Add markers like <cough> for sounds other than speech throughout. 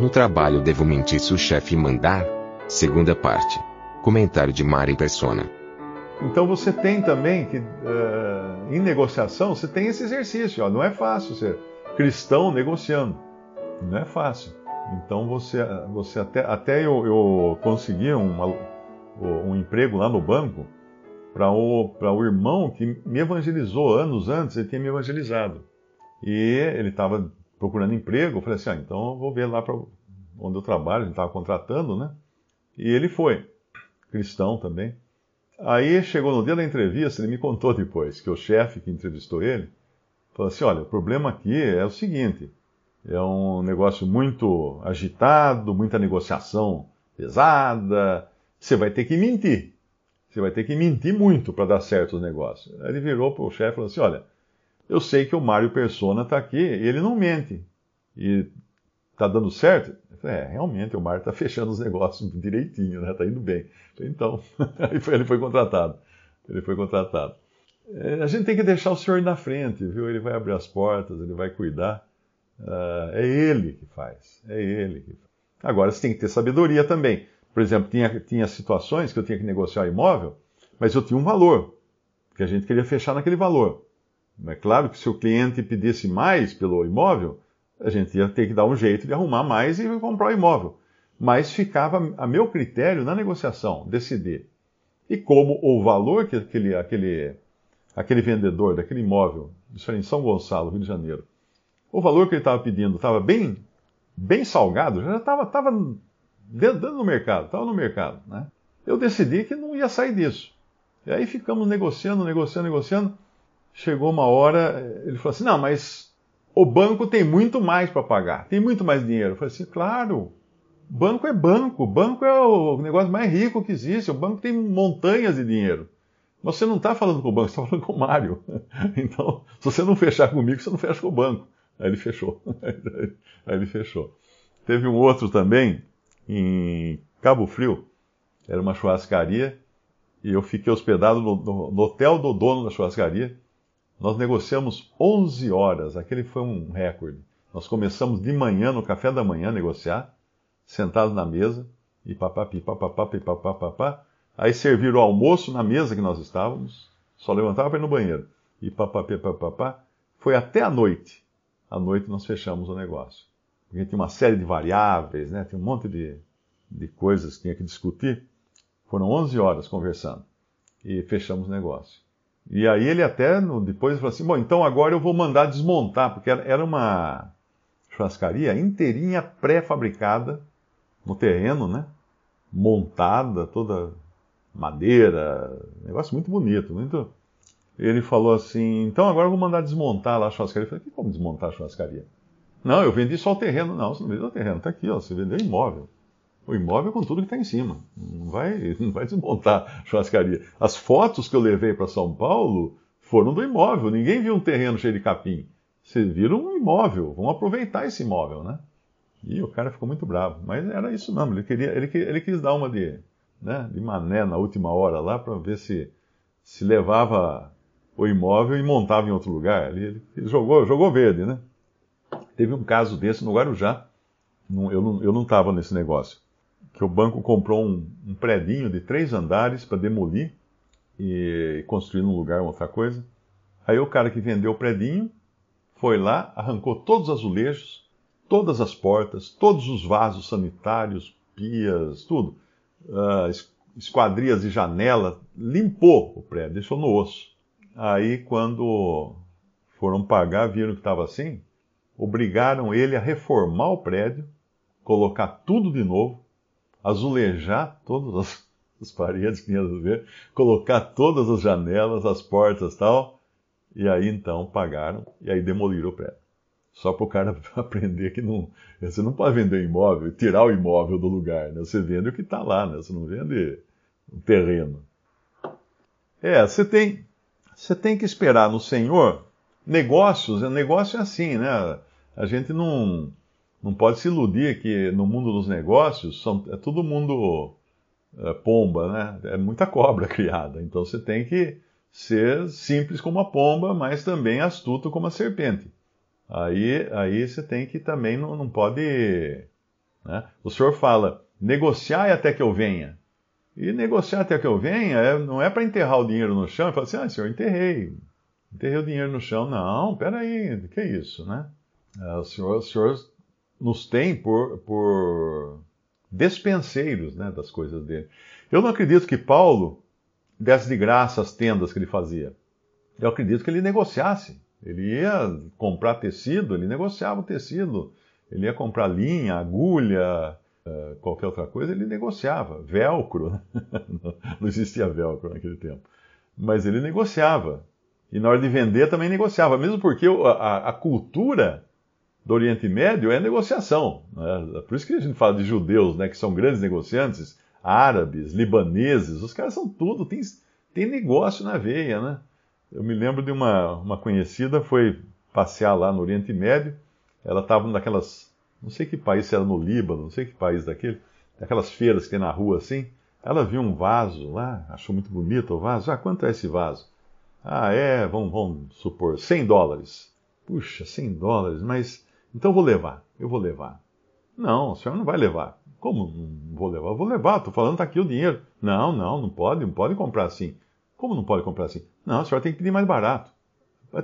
No trabalho devo mentir se o chefe mandar? Segunda parte. Comentário de Mari Persona. Então você tem também que, uh, em negociação, você tem esse exercício. Ó, não é fácil ser cristão negociando. Não é fácil. Então você, você até, até eu, eu consegui uma, um emprego lá no banco para o, o irmão que me evangelizou anos antes, ele tinha me evangelizado. E ele estava procurando emprego, eu falei assim, ah, então eu vou ver lá para onde eu trabalho, ele estava contratando, né? E ele foi, cristão também. Aí chegou no dia da entrevista, ele me contou depois que o chefe que entrevistou ele falou assim: olha, o problema aqui é o seguinte, é um negócio muito agitado, muita negociação pesada, você vai ter que mentir. Você vai ter que mentir muito para dar certo os negócios. Aí ele virou para o chefe e falou assim: olha, eu sei que o Mário Persona está aqui ele não mente. E está dando certo? É, realmente, o Mário está <laughs> fechando os negócios direitinho, né? Está indo bem. Então, <laughs> ele foi contratado. Ele foi contratado. É, a gente tem que deixar o Senhor na frente, viu? Ele vai abrir as portas, ele vai cuidar. Uh, é ele que faz. É ele que faz. Agora, você tem que ter sabedoria também. Por exemplo, tinha, tinha situações que eu tinha que negociar imóvel, mas eu tinha um valor, que a gente queria fechar naquele valor. É claro que se o cliente pedisse mais pelo imóvel, a gente ia ter que dar um jeito de arrumar mais e comprar o imóvel. Mas ficava a meu critério na negociação, decidir. E como o valor que aquele, aquele, aquele vendedor daquele imóvel, isso era em São Gonçalo, Rio de Janeiro, o valor que ele estava pedindo estava bem, bem salgado, já estava tava dentro do mercado, estava no mercado. Né? Eu decidi que não ia sair disso. E aí ficamos negociando, negociando, negociando. Chegou uma hora, ele falou assim: não, mas o banco tem muito mais para pagar, tem muito mais dinheiro. Eu falei assim, claro, banco é banco, banco é o negócio mais rico que existe, o banco tem montanhas de dinheiro. Mas você não está falando com o banco, você está falando com o Mário. <laughs> Então, se você não fechar comigo, você não fecha com o banco. Aí ele fechou. <laughs> Aí ele fechou. Teve um outro também, em Cabo Frio, era uma churrascaria, e eu fiquei hospedado no, no, no hotel do dono da churrascaria. Nós negociamos 11 horas, aquele foi um recorde. Nós começamos de manhã, no café da manhã, a negociar, sentados na mesa, e papapi, papapá, papapá, Aí serviram o almoço na mesa que nós estávamos, só levantava para ir no banheiro. E papapi, papapá. Foi até a noite. À noite nós fechamos o negócio. Porque tinha uma série de variáveis, né? tinha um monte de, de coisas que tinha que discutir. Foram 11 horas conversando. E fechamos o negócio. E aí ele até depois falou assim: bom, então agora eu vou mandar desmontar, porque era uma churrascaria inteirinha pré-fabricada no terreno, né? Montada, toda madeira, negócio muito bonito, muito. Ele falou assim: então agora eu vou mandar desmontar lá a churrascaria. Eu falei: que como desmontar a churrascaria? Não, eu vendi só o terreno. Não, você não vendeu o terreno, está aqui, ó, você vendeu imóvel o imóvel com tudo que está em cima. Não vai, <laughs> não vai desmontar churrascaria. As fotos que eu levei para São Paulo foram do imóvel. Ninguém viu um terreno cheio de capim. Vocês viram um imóvel. Vamos aproveitar esse imóvel, né? E o cara ficou muito bravo. Mas era isso mesmo. Ele, queria, ele, ele quis dar uma de, né, de mané na última hora lá para ver se, se levava o imóvel e montava em outro lugar. Ele, ele jogou, jogou verde, né? Teve um caso desse no Guarujá. Eu não estava nesse negócio que o banco comprou um, um predinho de três andares para demolir e construir num lugar outra coisa. Aí o cara que vendeu o predinho foi lá, arrancou todos os azulejos, todas as portas, todos os vasos sanitários, pias, tudo, uh, esquadrias de janela, limpou o prédio, deixou no osso. Aí quando foram pagar, viram que estava assim, obrigaram ele a reformar o prédio, colocar tudo de novo, azulejar todas as, <laughs> as paredes que tinha ver, colocar todas as janelas, as portas tal, e aí então pagaram, e aí demoliram o prédio. Só para o cara <laughs> aprender que não, você não pode vender imóvel tirar o imóvel do lugar. Né? Você vende o que está lá, né? você não vende o terreno. É, você tem, você tem que esperar no Senhor. Negócios, negócio é assim, né? A gente não, não pode se iludir que no mundo dos negócios são, é todo mundo é, pomba, né? É muita cobra <laughs> criada. Então você tem que ser simples como a pomba, mas também astuto como a serpente. Aí, aí você tem que também não, não pode. Né? O senhor fala, negociar até que eu venha. E negociar até que eu venha é, não é para enterrar o dinheiro no chão e falar assim, ah, senhor, enterrei. Enterrei o dinheiro no chão. Não, peraí, que é isso, né? É, o, senhor, o senhor nos tem por, por despenseiros né, das coisas dele. Eu não acredito que Paulo desse de graça as tendas que ele fazia. Eu acredito que ele negociasse. Ele ia comprar tecido, ele negociava o tecido. Ele ia comprar linha, agulha, eh, qualquer outra coisa, ele negociava. Velcro, né? <laughs> não existia velcro naquele tempo. Mas ele negociava. E na hora de vender também negociava, mesmo porque a, a cultura do Oriente Médio é negociação. Né? Por isso que a gente fala de judeus, né, que são grandes negociantes, árabes, libaneses, os caras são tudo, tem, tem negócio na veia, né? Eu me lembro de uma, uma conhecida, foi passear lá no Oriente Médio, ela estava naquelas, não sei que país, era no Líbano, não sei que país daquele, daquelas feiras que tem na rua assim, ela viu um vaso lá, achou muito bonito o vaso, ah, quanto é esse vaso? Ah, é, vamos, vamos supor, 100 dólares. Puxa, 100 dólares, mas então eu vou levar, eu vou levar. Não, a senhora não vai levar. Como não vou levar? Eu vou levar, estou falando, está aqui o dinheiro. Não, não, não pode, não pode comprar assim. Como não pode comprar assim? Não, a senhora tem que pedir mais barato.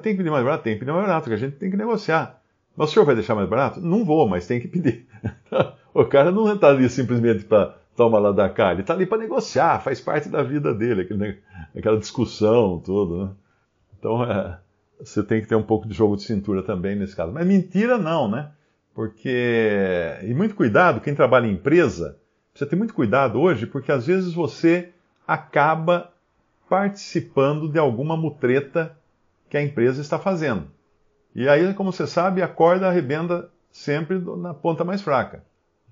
Tem que pedir mais barato? Tem que pedir mais barato, que a gente tem que negociar. Mas o senhor vai deixar mais barato? Não vou, mas tem que pedir. <laughs> o cara não está ali simplesmente para tomar lá da cá, ele está ali para negociar, faz parte da vida dele, aquela discussão toda. Né? Então, é, você tem que ter um pouco de jogo de cintura também nesse caso. Mas mentira não, né? Porque. E muito cuidado, quem trabalha em empresa, precisa ter muito cuidado hoje, porque às vezes você acaba participando de alguma mutreta que a empresa está fazendo. E aí, como você sabe, a corda arrebenta sempre na ponta mais fraca.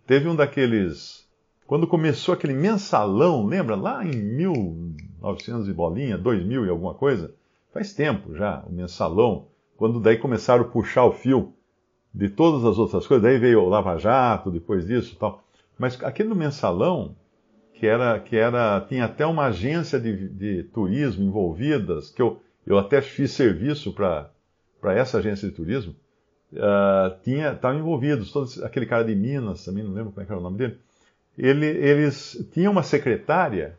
Teve um daqueles. Quando começou aquele mensalão, lembra? Lá em 1900 e bolinha, 2000 e alguma coisa faz tempo já, o mensalão, quando daí começaram a puxar o fio de todas as outras coisas, daí veio o Lava Jato depois disso tal. Mas aquele do mensalão, que era, que era tinha até uma agência de, de turismo envolvidas, que eu, eu até fiz serviço para essa agência de turismo, uh, tinha, estavam envolvidos, todos, aquele cara de Minas, também não lembro como é era o nome dele, ele, eles tinham uma secretária,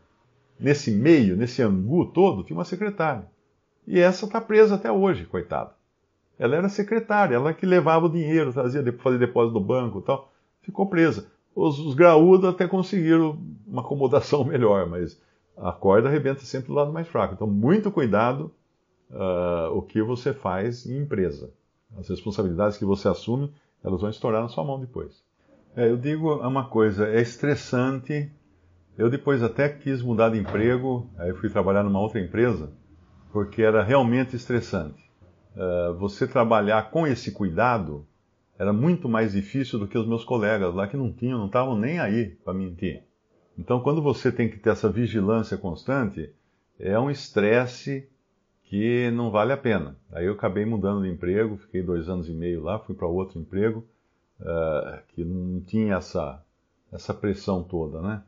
nesse meio, nesse angu todo, tinha uma secretária. E essa está presa até hoje, coitada. Ela era secretária, ela que levava o dinheiro, fazia, fazia depósito do banco e tal. Ficou presa. Os, os graúdos até conseguiram uma acomodação <laughs> melhor, mas a corda arrebenta sempre do lado mais fraco. Então, muito cuidado uh, o que você faz em empresa. As responsabilidades que você assume, elas vão estourar na sua mão depois. É, eu digo uma coisa, é estressante. Eu depois até quis mudar de emprego, aí fui trabalhar numa outra empresa porque era realmente estressante. Uh, você trabalhar com esse cuidado era muito mais difícil do que os meus colegas lá que não tinham, não estavam nem aí para mentir. Então, quando você tem que ter essa vigilância constante, é um estresse que não vale a pena. Aí eu acabei mudando de emprego, fiquei dois anos e meio lá, fui para outro emprego uh, que não tinha essa, essa pressão toda, né?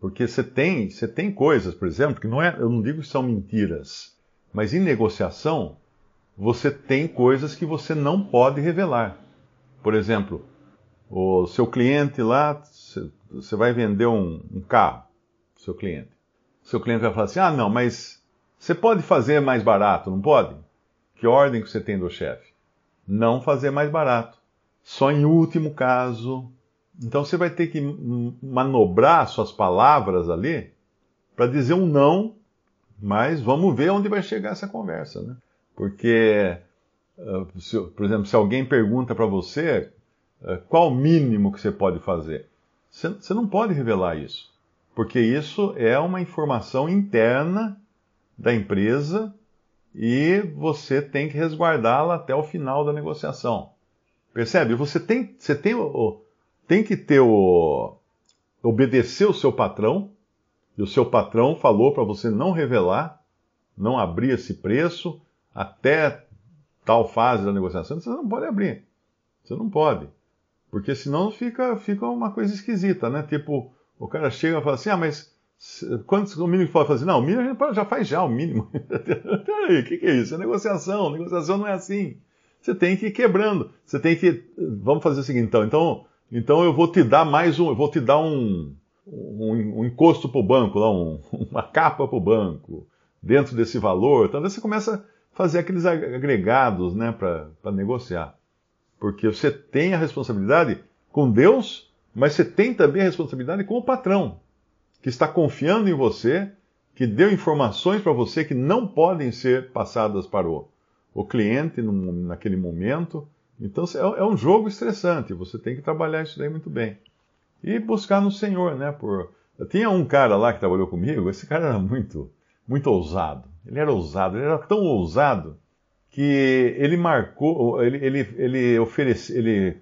Porque você tem, você tem coisas, por exemplo, que não é, eu não digo que são mentiras, mas em negociação, você tem coisas que você não pode revelar. Por exemplo, o seu cliente lá, você vai vender um, um carro, seu cliente. Seu cliente vai falar assim: ah, não, mas você pode fazer mais barato, não pode? Que ordem que você tem do chefe? Não fazer mais barato. Só em último caso. Então você vai ter que manobrar suas palavras ali para dizer um não mas vamos ver onde vai chegar essa conversa, né? Porque, se, por exemplo, se alguém pergunta para você uh, qual o mínimo que você pode fazer, você, você não pode revelar isso, porque isso é uma informação interna da empresa e você tem que resguardá-la até o final da negociação. Percebe? Você tem, você tem, tem que ter o. obedecer o seu patrão, e o seu patrão falou para você não revelar, não abrir esse preço até tal fase da negociação, você não pode abrir. Você não pode. Porque senão fica, fica uma coisa esquisita, né? Tipo, o cara chega e fala assim, ah, mas quantos o mínimo que pode fazer? Não, o mínimo já faz já, o mínimo. <laughs> Peraí, o que, que é isso? É negociação. Negociação não é assim. Você tem que ir quebrando. Você tem que. Vamos fazer o seguinte, então. Então, então eu vou te dar mais um. Eu vou te dar um, um, um encosto para o banco, lá, um, <laughs> uma capa para o banco, dentro desse valor. Então você começa a fazer aqueles agregados né, para negociar. Porque você tem a responsabilidade com Deus, mas você tem também a responsabilidade com o patrão, que está confiando em você, que deu informações para você que não podem ser passadas para o, o cliente naquele momento. Então é, é um jogo estressante, você tem que trabalhar isso daí muito bem. E buscar no Senhor, né? Por... Tinha um cara lá que trabalhou comigo, esse cara era muito, muito ousado. Ele era ousado, ele era tão ousado que ele marcou, ele, ele, ele ofereceu, ele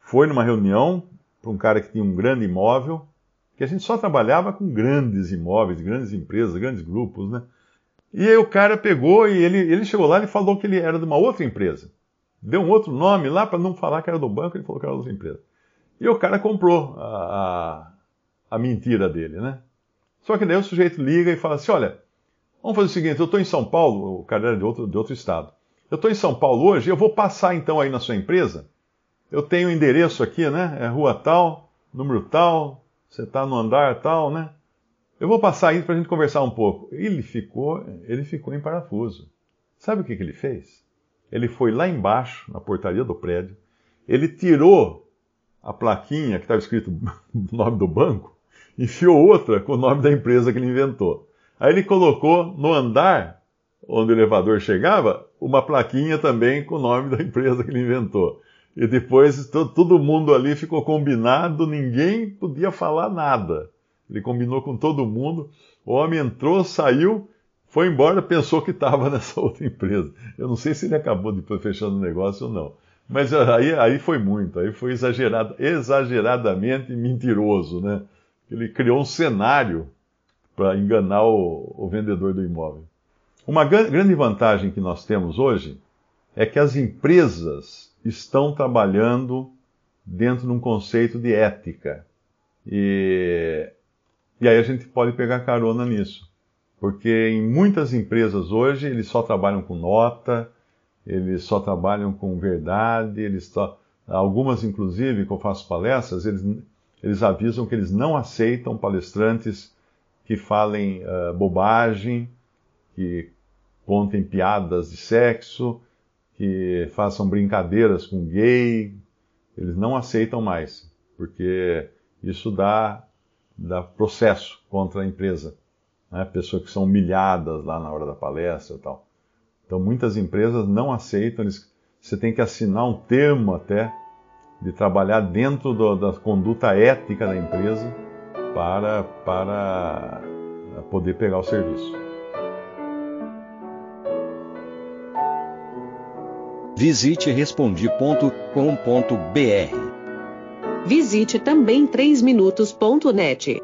foi numa reunião para um cara que tinha um grande imóvel, que a gente só trabalhava com grandes imóveis, grandes empresas, grandes grupos, né? E aí o cara pegou e ele, ele chegou lá e falou que ele era de uma outra empresa. Deu um outro nome lá para não falar que era do banco, ele falou que era outra empresa. E o cara comprou a, a, a mentira dele, né? Só que daí o sujeito liga e fala assim: olha, vamos fazer o seguinte, eu estou em São Paulo, o cara era de outro, de outro estado. Eu estou em São Paulo hoje, eu vou passar então aí na sua empresa. Eu tenho o um endereço aqui, né? É rua tal, número tal, você está no andar tal, né? Eu vou passar aí para a gente conversar um pouco. Ele ficou, ele ficou em parafuso. Sabe o que, que ele fez? Ele foi lá embaixo, na portaria do prédio, ele tirou a plaquinha que estava escrito <laughs> o nome do banco, enfiou outra com o nome da empresa que ele inventou. Aí ele colocou no andar onde o elevador chegava uma plaquinha também com o nome da <laughs> empresa que ele inventou. E depois todo mundo ali ficou combinado, ninguém podia falar nada. Ele combinou com todo mundo. O homem entrou, saiu, foi embora, pensou que estava <laughs> nessa outra empresa. Eu não sei se ele acabou depois fechando o negócio ou não. Mas aí, aí foi muito, aí foi exagerado, exageradamente mentiroso, né? Ele criou um cenário para enganar o, o vendedor do imóvel. Uma grande vantagem que nós temos hoje é que as empresas estão trabalhando dentro de um conceito de ética. E e aí a gente pode pegar carona nisso. Porque em muitas empresas hoje eles só trabalham com nota, eles só trabalham com verdade, eles só, algumas inclusive que eu faço palestras, eles, eles avisam que eles não aceitam palestrantes que falem uh, bobagem, que contem piadas de sexo, que façam brincadeiras com gay, eles não aceitam mais, porque isso dá da processo contra a empresa. Né? Pessoas que são humilhadas lá na hora da palestra e tal. Então muitas empresas não aceitam, eles, você tem que assinar um termo até de trabalhar dentro do, da conduta ética da empresa para, para poder pegar o serviço. Visite respondi.com.br Visite também 3minutos.net.